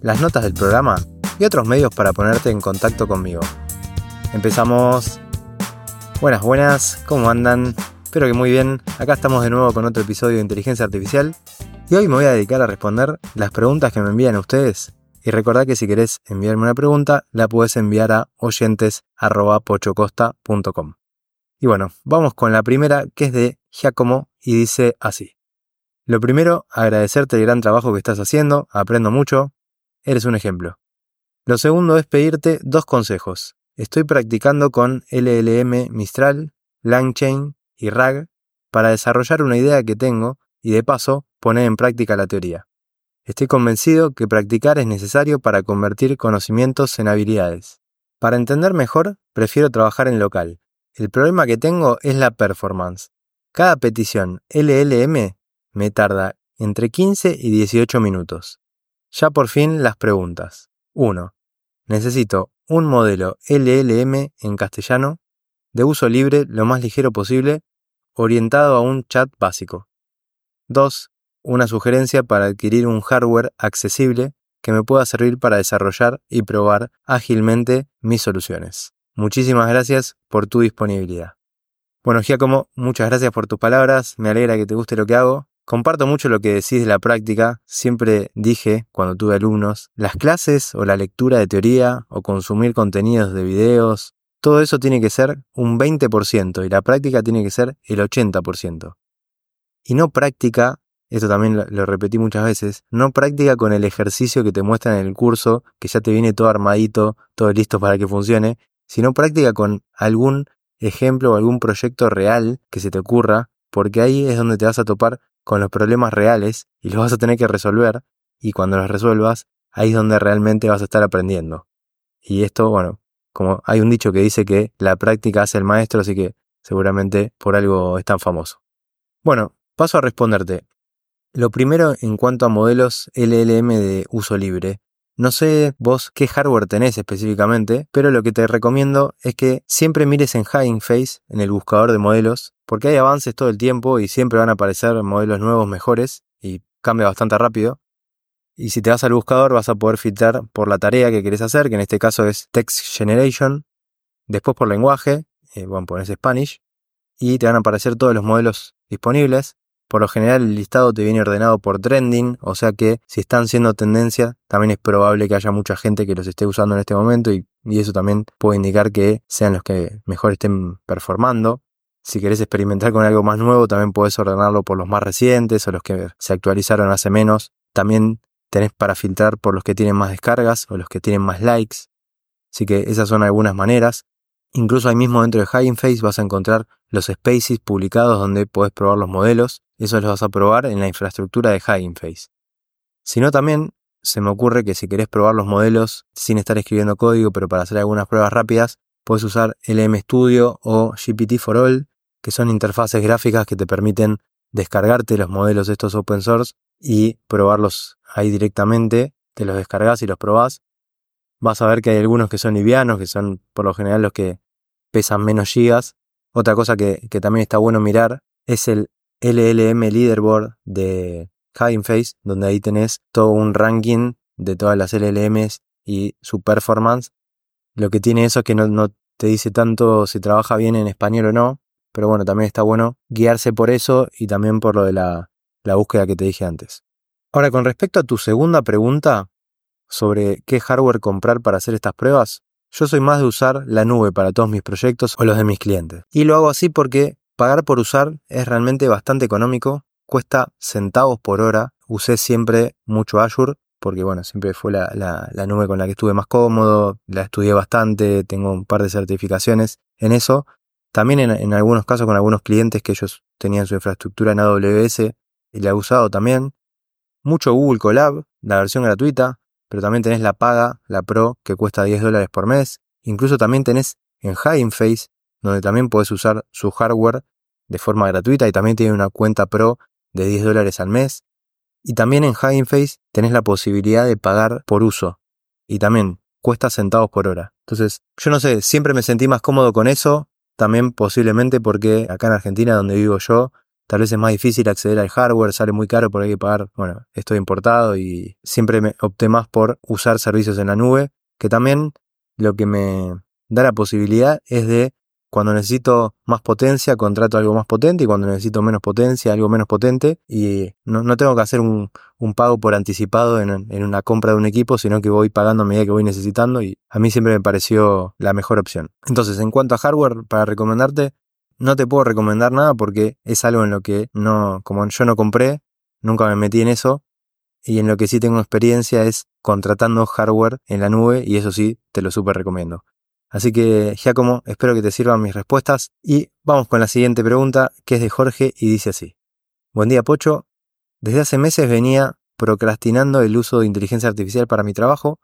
las notas del programa y otros medios para ponerte en contacto conmigo. Empezamos. Buenas, buenas, ¿cómo andan? Espero que muy bien. Acá estamos de nuevo con otro episodio de Inteligencia Artificial y hoy me voy a dedicar a responder las preguntas que me envían ustedes. Y recordad que si querés enviarme una pregunta, la puedes enviar a oyentes.pochocosta.com. Y bueno, vamos con la primera que es de Giacomo y dice así. Lo primero, agradecerte el gran trabajo que estás haciendo, aprendo mucho, eres un ejemplo. Lo segundo es pedirte dos consejos. Estoy practicando con LLM Mistral, LangChain y RAG para desarrollar una idea que tengo y de paso poner en práctica la teoría. Estoy convencido que practicar es necesario para convertir conocimientos en habilidades. Para entender mejor, prefiero trabajar en local. El problema que tengo es la performance. Cada petición LLM me tarda entre 15 y 18 minutos. Ya por fin las preguntas. 1. Necesito un modelo LLM en castellano, de uso libre lo más ligero posible, orientado a un chat básico. 2. Una sugerencia para adquirir un hardware accesible que me pueda servir para desarrollar y probar ágilmente mis soluciones. Muchísimas gracias por tu disponibilidad. Bueno, Giacomo, muchas gracias por tus palabras, me alegra que te guste lo que hago Comparto mucho lo que decís de la práctica. Siempre dije, cuando tuve alumnos, las clases o la lectura de teoría o consumir contenidos de videos, todo eso tiene que ser un 20% y la práctica tiene que ser el 80%. Y no práctica, esto también lo, repetí muchas veces, no práctica con el ejercicio que te muestran en el curso, que ya te viene todo armadito, todo listo para que funcione, sino práctica con algún ejemplo o algún proyecto real que se te ocurra, porque ahí es donde te vas a topar con los problemas reales y los vas a tener que resolver y cuando los resuelvas, ahí es donde realmente vas a estar aprendiendo. Y esto, bueno, como hay un dicho que dice que la práctica hace el maestro, así que seguramente por algo es tan famoso. Bueno, paso a responderte. Lo primero en cuanto a modelos LLM de uso libre. No sé vos qué hardware tenés específicamente, pero lo que te recomiendo es que siempre mires en Hugging Face, en el buscador de modelos, porque hay avances todo el tiempo y siempre van a aparecer modelos nuevos mejores y cambia bastante rápido. Y si te vas al buscador vas a poder filtrar por la tarea que querés hacer, que en este caso es Text Generation, después por lenguaje, eh, bueno, pones Spanish, y te van a aparecer todos los modelos disponibles. Por lo general el listado te viene ordenado por trending, o sea que si están siendo tendencia, también es probable que haya mucha gente que los esté usando en este momento y, y eso también puede indicar que sean los que mejor estén performando. Si querés experimentar con algo más nuevo, también podés ordenarlo por los más recientes o los que se actualizaron hace menos. También tenés para filtrar por los que tienen más descargas o los que tienen más likes. Así que esas son algunas maneras. Incluso ahí mismo dentro de Hugging Face vas a encontrar los spaces publicados donde podés probar los modelos. Eso los vas a probar en la infraestructura de Hugging Face. Si no, también se me ocurre que si querés probar los modelos sin estar escribiendo código, pero para hacer algunas pruebas rápidas, puedes usar LM Studio o GPT for All, que son interfaces gráficas que te permiten descargarte los modelos estos open source y probarlos ahí directamente. Te los descargas y los probás. Vas a ver que hay algunos que son livianos, que son por lo general los que pesan menos gigas. Otra cosa que, que también está bueno mirar es el LLM Leaderboard de Hugging Face, donde ahí tenés todo un ranking de todas las LLMs y su performance. Lo que tiene eso es que no, no te dice tanto si trabaja bien en español o no, pero bueno, también está bueno guiarse por eso y también por lo de la, la búsqueda que te dije antes. Ahora, con respecto a tu segunda pregunta sobre qué hardware comprar para hacer estas pruebas, yo soy más de usar la nube para todos mis proyectos o los de mis clientes. Y lo hago así porque pagar por usar es realmente bastante económico, cuesta centavos por hora. Usé siempre mucho Azure porque bueno, siempre fue la, la, nube con la que estuve más cómodo, la estudié bastante, tengo un par de certificaciones en eso, también en, algunos casos con algunos clientes que ellos tenían su infraestructura en AWS y la he usado también. Mucho Google Colab, la versión gratuita. Pero también tenés la paga, la Pro, que cuesta 10 dólares por mes. Incluso también tenés en Hugging Face, donde también podés usar su hardware de forma gratuita y también tiene una cuenta Pro de 10 dólares al mes. Y también en Hugging Face tenés la posibilidad de pagar por uso. Y también cuesta centavos por hora. Entonces, yo no sé, siempre me sentí más cómodo con eso. También posiblemente porque acá en Argentina, donde vivo yo, tal vez es más difícil acceder al hardware, sale muy caro porque hay que pagar, bueno, esto importado y siempre me opté más por usar servicios en la nube, que también lo que me da la posibilidad es de cuando necesito más potencia, contrato algo más potente y cuando necesito menos potencia, algo menos potente y no, tengo que hacer un, pago por anticipado en, en, una compra de un equipo, sino que voy pagando a medida que voy necesitando y a mí siempre me pareció la mejor opción. Entonces, en cuanto a hardware, para recomendarte, no te puedo recomendar nada porque es algo en lo que no, como yo no compré, nunca me metí en eso y en lo que sí tengo experiencia es contratando hardware en la nube y eso sí, te lo súper recomiendo. Así que, Giacomo, espero que te sirvan mis respuestas y vamos con la siguiente pregunta, que es de Jorge y dice así. Buen día, Pocho. Desde hace meses venía procrastinando el uso de inteligencia artificial para mi trabajo.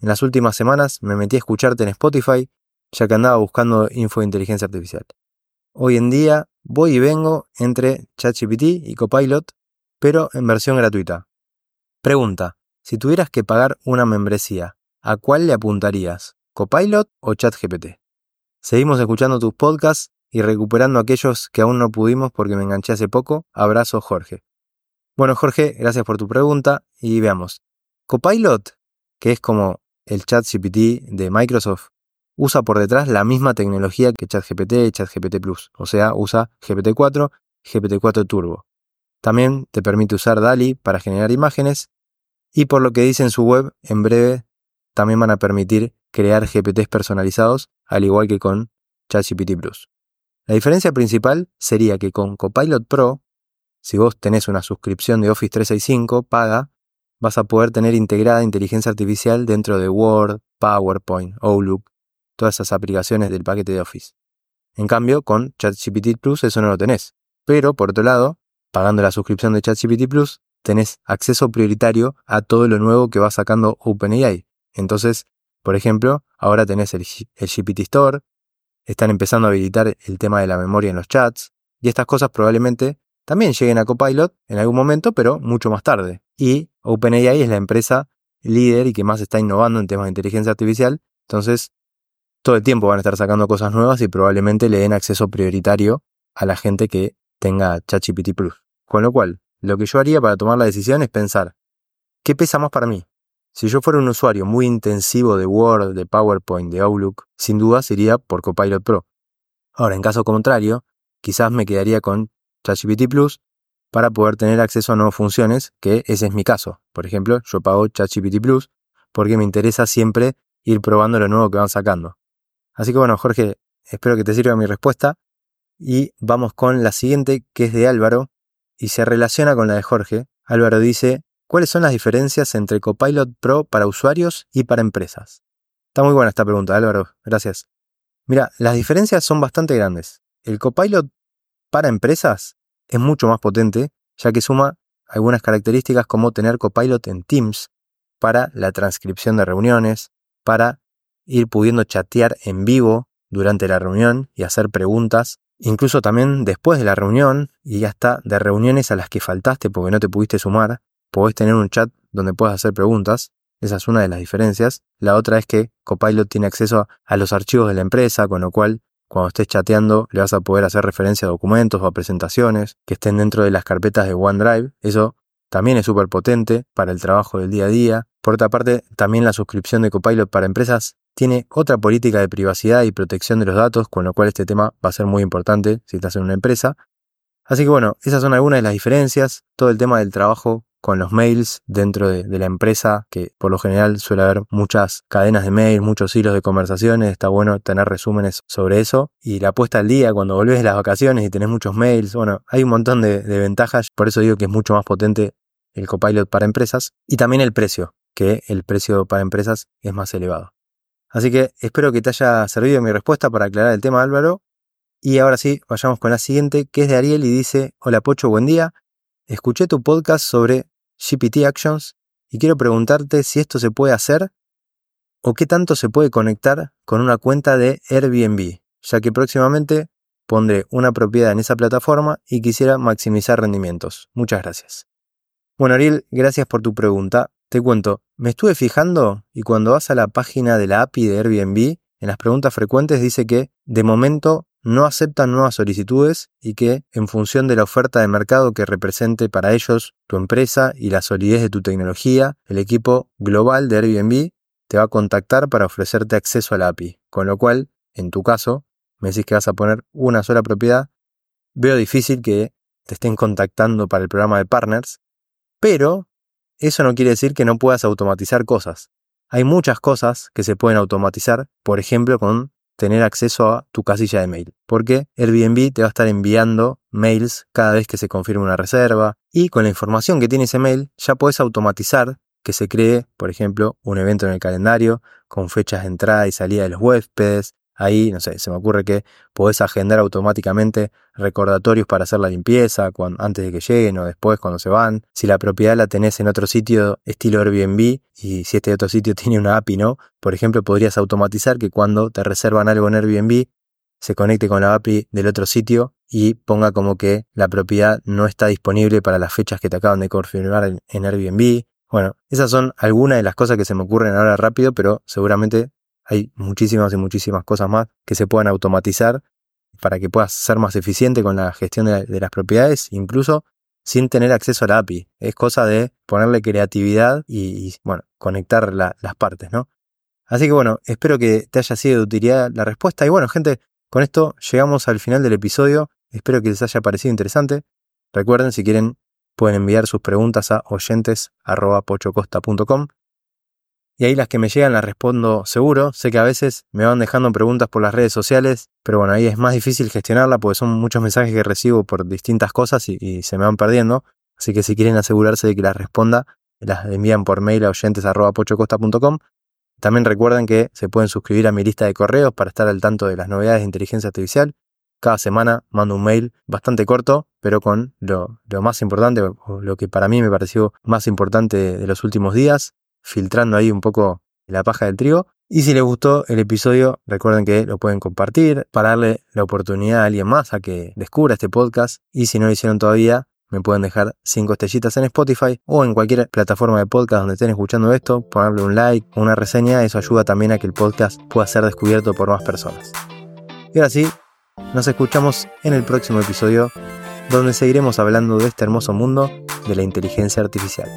En las últimas semanas me metí a escucharte en Spotify, ya que andaba buscando info de inteligencia artificial. Hoy en día voy y vengo entre ChatGPT y Copilot, pero en versión gratuita. Pregunta, si tuvieras que pagar una membresía, ¿a cuál le apuntarías? Copilot o ChatGPT. Seguimos escuchando tus podcasts y recuperando aquellos que aún no pudimos porque me enganché hace poco. Abrazo, Jorge. Bueno, Jorge, gracias por tu pregunta y veamos. Copilot, que es como el ChatGPT de Microsoft, usa por detrás la misma tecnología que ChatGPT y ChatGPT Plus, o sea, usa GPT-4 y GPT-4 Turbo. También te permite usar DALI para generar imágenes y por lo que dice en su web, en breve también van a permitir crear GPTs personalizados, al igual que con ChatGPT Plus. La diferencia principal sería que con Copilot Pro, si vos tenés una suscripción de Office 365 paga, vas a poder tener integrada inteligencia artificial dentro de Word, PowerPoint, Outlook, todas esas aplicaciones del paquete de Office. En cambio, con ChatGPT Plus eso no lo tenés. Pero, por otro lado, pagando la suscripción de ChatGPT Plus, tenés acceso prioritario a todo lo nuevo que va sacando OpenAI. Entonces, por ejemplo, ahora tenés el, GPT Store, están empezando a habilitar el tema de la memoria en los chats, y estas cosas probablemente también lleguen a Copilot en algún momento, pero mucho más tarde. Y OpenAI es la empresa líder y que más está innovando en temas de inteligencia artificial, entonces todo el tiempo van a estar sacando cosas nuevas y probablemente le den acceso prioritario a la gente que tenga ChatGPT Plus. Con lo cual, lo que yo haría para tomar la decisión es pensar, ¿qué pesa más para mí? Si yo fuera un usuario muy intensivo de Word, de PowerPoint, de Outlook, sin duda sería por Copilot Pro. Ahora, en caso contrario, quizás me quedaría con ChatGPT Plus para poder tener acceso a nuevas funciones, que ese es mi caso. Por ejemplo, yo pago ChatGPT Plus porque me interesa siempre ir probando lo nuevo que van sacando. Así que bueno, Jorge, espero que te sirva mi respuesta. Y vamos con la siguiente, que es de Álvaro, y se relaciona con la de Jorge. Álvaro dice, ¿Cuáles son las diferencias entre Copilot Pro para usuarios y para empresas? Está muy buena esta pregunta, Álvaro. Gracias. Mira, las diferencias son bastante grandes. El Copilot para empresas es mucho más potente, ya que suma algunas características como tener Copilot en Teams para la transcripción de reuniones, para ir pudiendo chatear en vivo durante la reunión y hacer preguntas, incluso también después de la reunión y hasta de reuniones a las que faltaste porque no te pudiste sumar, podés tener un chat donde puedas hacer preguntas. Esa es una de las diferencias. La otra es que Copilot tiene acceso a los archivos de la empresa, con lo cual cuando estés chateando le vas a poder hacer referencia a documentos o a presentaciones que estén dentro de las carpetas de OneDrive. Eso también es súper potente para el trabajo del día a día. Por otra parte, también la suscripción de Copilot para empresas tiene otra política de privacidad y protección de los datos, con lo cual este tema va a ser muy importante si estás en una empresa. Así que bueno, esas son algunas de las diferencias. Todo el tema del trabajo con los mails dentro de, la empresa, que por lo general suele haber muchas cadenas de mails, muchos hilos de conversaciones, está bueno tener resúmenes sobre eso. Y la puesta al día cuando volvés de las vacaciones y tenés muchos mails, bueno, hay un montón de, de ventajas, por eso digo que es mucho más potente el copilot para empresas y también el precio, que el precio para empresas es más elevado. Así que espero que te haya servido mi respuesta para aclarar el tema Álvaro. Y ahora sí, vayamos con la siguiente, que es de Ariel y dice, hola Pocho, buen día. Escuché tu podcast sobre GPT Actions y quiero preguntarte si esto se puede hacer o qué tanto se puede conectar con una cuenta de Airbnb, ya que próximamente pondré una propiedad en esa plataforma y quisiera maximizar rendimientos. Muchas gracias. Bueno, Ariel, gracias por tu pregunta. Te cuento, me estuve fijando y cuando vas a la página de la API de Airbnb, en las preguntas frecuentes dice que de momento no aceptan nuevas solicitudes y que, en función de la oferta de mercado que represente para ellos tu empresa y la solidez de tu tecnología, el equipo global de Airbnb te va a contactar para ofrecerte acceso a la API. Con lo cual, en tu caso, me decís que vas a poner una sola propiedad, veo difícil que te estén contactando para el programa de partners, pero eso no quiere decir que no puedas automatizar cosas. Hay muchas cosas que se pueden automatizar, por ejemplo, con tener acceso a tu casilla de mail, porque Airbnb te va a estar enviando mails cada vez que se confirme una reserva y con la información que tiene ese mail ya puedes automatizar que se cree, por ejemplo, un evento en el calendario con fechas de entrada y salida de los huéspedes, Ahí, no sé, se me ocurre que podés agendar automáticamente recordatorios para hacer la limpieza antes de que lleguen o después cuando se van. Si la propiedad la tenés en otro sitio estilo Airbnb y si este otro sitio tiene una API, ¿no? Por ejemplo, podrías automatizar que cuando te reservan algo en Airbnb se conecte con la API del otro sitio y ponga como que la propiedad no está disponible para las fechas que te acaban de confirmar en, en Airbnb. Bueno, esas son algunas de las cosas que se me ocurren ahora rápido, pero seguramente hay muchísimas y muchísimas cosas más que se puedan automatizar para que puedas ser más eficiente con la gestión de, las propiedades, incluso sin tener acceso a la API. Es cosa de ponerle creatividad y, bueno, conectar las partes, ¿no? Así que bueno, espero que te haya sido de utilidad la respuesta. Y bueno, gente, con esto llegamos al final del episodio. Espero que les haya parecido interesante. Recuerden, si quieren, pueden enviar sus preguntas a oyentes.pochocosta.com y ahí las que me llegan las respondo seguro. Sé que a veces me van dejando preguntas por las redes sociales, pero bueno, ahí es más difícil gestionarla porque son muchos mensajes que recibo por distintas cosas y, se me van perdiendo. Así que si quieren asegurarse de que las responda, las envían por mail a oyentes.pochocosta.com. También recuerden que se pueden suscribir a mi lista de correos para estar al tanto de las novedades de inteligencia artificial. Cada semana mando un mail bastante corto, pero con lo, más importante, o lo que para mí me pareció más importante de los últimos días filtrando ahí un poco la paja del trigo. Y si les gustó el episodio, recuerden que lo pueden compartir para darle la oportunidad a alguien más a que descubra este podcast. Y si no lo hicieron todavía, me pueden dejar 5 estrellitas en Spotify o en cualquier plataforma de podcast donde estén escuchando esto, ponerle un like o una reseña, eso ayuda también a que el podcast pueda ser descubierto por más personas. Y ahora sí, nos escuchamos en el próximo episodio donde seguiremos hablando de este hermoso mundo de la inteligencia artificial.